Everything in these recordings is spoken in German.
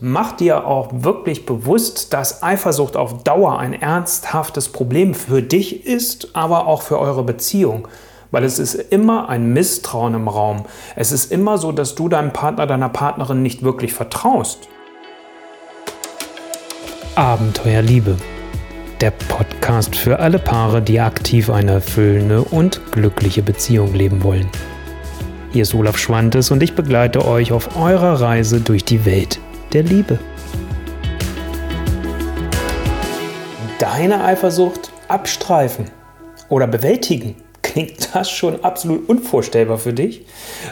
Mach dir auch wirklich bewusst, dass Eifersucht auf Dauer ein ernsthaftes Problem für dich ist, aber auch für eure Beziehung. Weil es ist immer ein Misstrauen im Raum. Es ist immer so, dass du deinem Partner, deiner Partnerin nicht wirklich vertraust. Abenteuerliebe. Der Podcast für alle Paare, die aktiv eine erfüllende und glückliche Beziehung leben wollen. Hier ist Olaf Schwantes und ich begleite euch auf eurer Reise durch die Welt der Liebe. Deine Eifersucht abstreifen oder bewältigen. Klingt das schon absolut unvorstellbar für dich?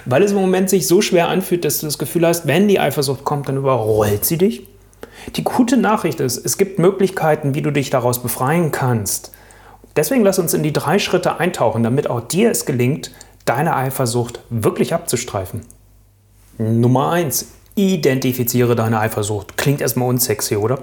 Weil es im Moment sich so schwer anfühlt, dass du das Gefühl hast, wenn die Eifersucht kommt, dann überrollt sie dich. Die gute Nachricht ist, es gibt Möglichkeiten, wie du dich daraus befreien kannst. Deswegen lass uns in die drei Schritte eintauchen, damit auch dir es gelingt, deine Eifersucht wirklich abzustreifen. Nummer eins: Identifiziere deine Eifersucht. Klingt erstmal unsexy, oder?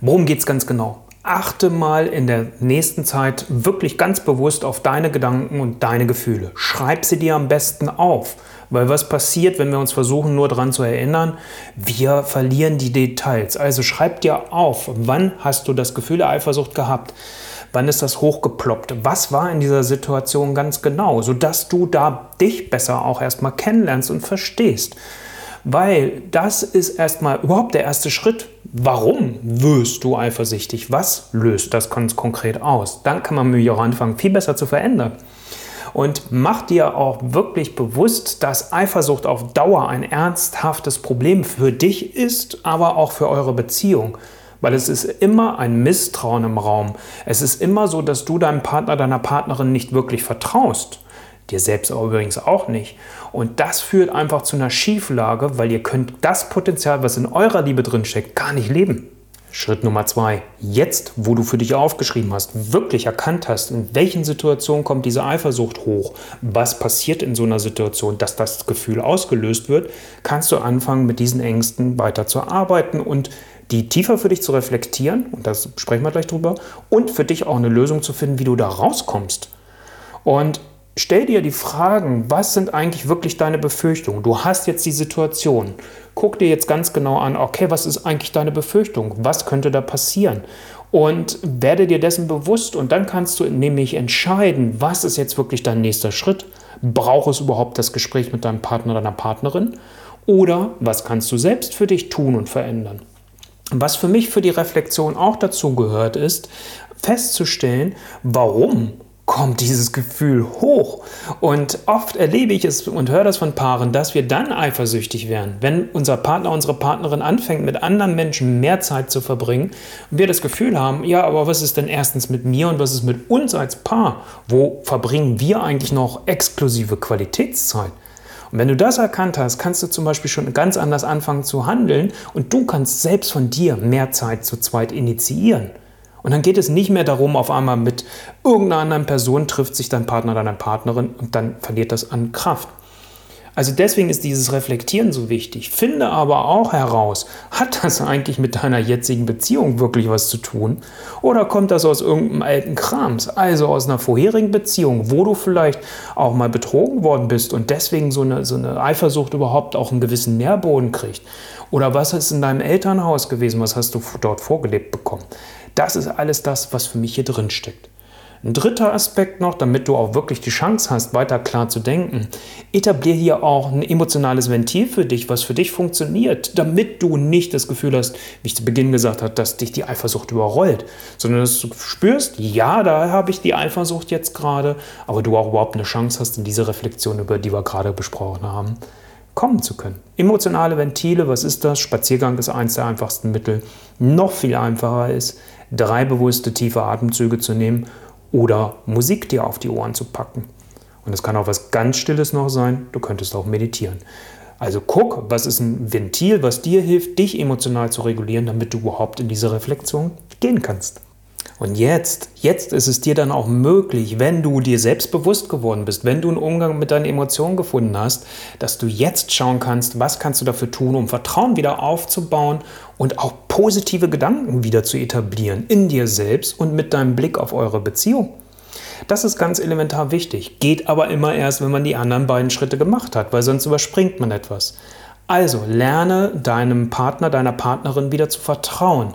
Worum geht es ganz genau? Achte mal in der nächsten Zeit wirklich ganz bewusst auf deine Gedanken und deine Gefühle. Schreib sie dir am besten auf. Weil was passiert, wenn wir uns versuchen, nur daran zu erinnern? Wir verlieren die Details. Also schreib dir auf, wann hast du das Gefühl der Eifersucht gehabt? Wann ist das hochgeploppt? Was war in dieser Situation ganz genau? Sodass du da dich besser auch erstmal kennenlernst und verstehst. Weil das ist erstmal überhaupt der erste Schritt. Warum wirst du eifersüchtig? Was löst das ganz konkret aus? Dann kann man mich auch anfangen, viel besser zu verändern. Und mach dir auch wirklich bewusst, dass Eifersucht auf Dauer ein ernsthaftes Problem für dich ist, aber auch für eure Beziehung. Weil es ist immer ein Misstrauen im Raum. Es ist immer so, dass du deinem Partner, deiner Partnerin nicht wirklich vertraust dir selbst aber übrigens auch nicht. Und das führt einfach zu einer Schieflage, weil ihr könnt das Potenzial, was in eurer Liebe drin steckt, gar nicht leben. Schritt Nummer zwei. Jetzt, wo du für dich aufgeschrieben hast, wirklich erkannt hast, in welchen Situationen kommt diese Eifersucht hoch, was passiert in so einer Situation, dass das Gefühl ausgelöst wird, kannst du anfangen, mit diesen Ängsten weiter zu arbeiten und die tiefer für dich zu reflektieren, und das sprechen wir gleich drüber, und für dich auch eine Lösung zu finden, wie du da rauskommst. Und stell dir die Fragen, was sind eigentlich wirklich deine Befürchtungen? Du hast jetzt die Situation. Guck dir jetzt ganz genau an, okay, was ist eigentlich deine Befürchtung? Was könnte da passieren? Und werde dir dessen bewusst und dann kannst du nämlich entscheiden, was ist jetzt wirklich dein nächster Schritt? Braucht es überhaupt das Gespräch mit deinem Partner oder deiner Partnerin? Oder was kannst du selbst für dich tun und verändern? Was für mich für die Reflexion auch dazu gehört, ist festzustellen, warum kommt dieses Gefühl hoch. Und oft erlebe ich es und höre das von Paaren, dass wir dann eifersüchtig werden, wenn unser Partner, unsere Partnerin anfängt, mit anderen Menschen mehr Zeit zu verbringen und wir das Gefühl haben, ja, aber was ist denn erstens mit mir und was ist mit uns als Paar? Wo verbringen wir eigentlich noch exklusive Qualitätszeit? Und wenn du das erkannt hast, kannst du zum Beispiel schon ganz anders anfangen zu handeln und du kannst selbst von dir mehr Zeit zu zweit initiieren. Und dann geht es nicht mehr darum, auf einmal mit irgendeiner anderen Person trifft sich dein Partner, deine Partnerin und dann verliert das an Kraft. Also deswegen ist dieses Reflektieren so wichtig. Finde aber auch heraus, hat das eigentlich mit deiner jetzigen Beziehung wirklich was zu tun? Oder kommt das aus irgendeinem alten Krams, also aus einer vorherigen Beziehung, wo du vielleicht auch mal betrogen worden bist und deswegen so eine, so eine Eifersucht überhaupt auch einen gewissen Nährboden kriegt? Oder was ist in deinem Elternhaus gewesen, was hast du dort vorgelebt bekommen? Das ist alles das, was für mich hier drin steckt. Ein dritter Aspekt noch, damit du auch wirklich die Chance hast, weiter klar zu denken. Etablier hier auch ein emotionales Ventil für dich, was für dich funktioniert, damit du nicht das Gefühl hast, wie ich zu Beginn gesagt habe, dass dich die Eifersucht überrollt, sondern dass du spürst, ja, da habe ich die Eifersucht jetzt gerade, aber du auch überhaupt eine Chance hast, in diese Reflexion, über die wir gerade besprochen haben, kommen zu können. Emotionale Ventile, was ist das? Spaziergang ist eines der einfachsten Mittel. Noch viel einfacher ist, drei bewusste tiefe Atemzüge zu nehmen oder Musik dir auf die Ohren zu packen. Und es kann auch was ganz Stilles noch sein, du könntest auch meditieren. Also guck, was ist ein Ventil, was dir hilft, dich emotional zu regulieren, damit du überhaupt in diese Reflexion gehen kannst. Und jetzt, jetzt ist es dir dann auch möglich, wenn du dir selbst bewusst geworden bist, wenn du einen Umgang mit deinen Emotionen gefunden hast, dass du jetzt schauen kannst, was kannst du dafür tun, um Vertrauen wieder aufzubauen und auch positive Gedanken wieder zu etablieren in dir selbst und mit deinem Blick auf eure Beziehung. Das ist ganz elementar wichtig, geht aber immer erst, wenn man die anderen beiden Schritte gemacht hat, weil sonst überspringt man etwas. Also lerne deinem Partner, deiner Partnerin wieder zu vertrauen.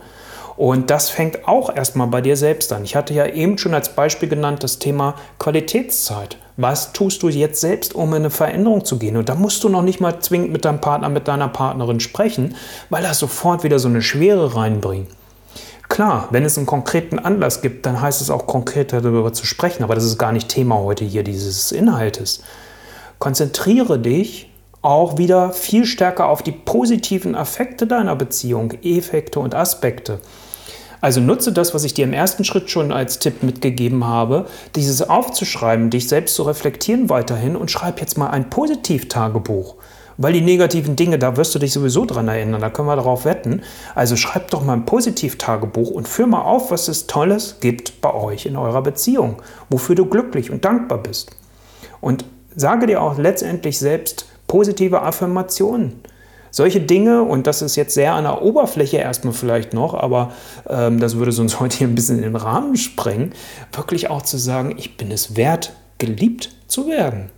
Und das fängt auch erstmal bei dir selbst an. Ich hatte ja eben schon als Beispiel genannt das Thema Qualitätszeit. Was tust du jetzt selbst, um in eine Veränderung zu gehen? Und da musst du noch nicht mal zwingend mit deinem Partner, mit deiner Partnerin sprechen, weil das sofort wieder so eine Schwere reinbringt. Klar, wenn es einen konkreten Anlass gibt, dann heißt es auch konkreter darüber zu sprechen, aber das ist gar nicht Thema heute hier dieses Inhaltes. Konzentriere dich auch wieder viel stärker auf die positiven Effekte deiner Beziehung, Effekte und Aspekte. Also nutze das, was ich dir im ersten Schritt schon als Tipp mitgegeben habe, dieses aufzuschreiben, dich selbst zu reflektieren weiterhin und schreib jetzt mal ein Positivtagebuch. Weil die negativen Dinge, da wirst du dich sowieso dran erinnern, da können wir darauf wetten. Also schreib doch mal ein Positivtagebuch und führ mal auf, was es Tolles gibt bei euch in eurer Beziehung, wofür du glücklich und dankbar bist. Und sage dir auch letztendlich selbst positive Affirmationen solche Dinge, und das ist jetzt sehr an der Oberfläche erstmal vielleicht noch, aber ähm, das würde sonst heute hier ein bisschen in den Rahmen sprengen, wirklich auch zu sagen, ich bin es wert, geliebt zu werden.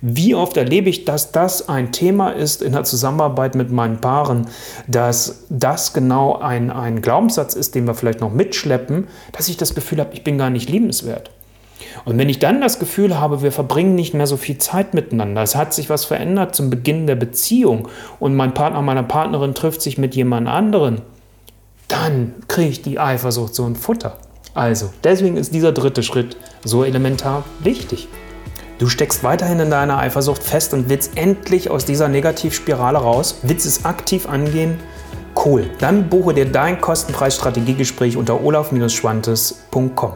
Wie oft erlebe ich, dass das ein Thema ist in der Zusammenarbeit mit meinen Paaren, dass das genau ein, ein Glaubenssatz ist, den wir vielleicht noch mitschleppen, dass ich das Gefühl habe, ich bin gar nicht liebenswert. Und wenn ich dann das Gefühl habe, wir verbringen nicht mehr so viel Zeit miteinander, es hat sich was verändert zum Beginn der Beziehung und mein Partner, meine Partnerin trifft sich mit jemand anderen, dann kriege ich die Eifersucht so ein Futter. Also, deswegen ist dieser dritte Schritt so elementar wichtig. Du steckst weiterhin in deiner Eifersucht fest und willst endlich aus dieser Negativspirale raus, willst es aktiv angehen. Cool, dann buche dir dein kostenfreies Strategiegespräch unter olaf-schwantes.com.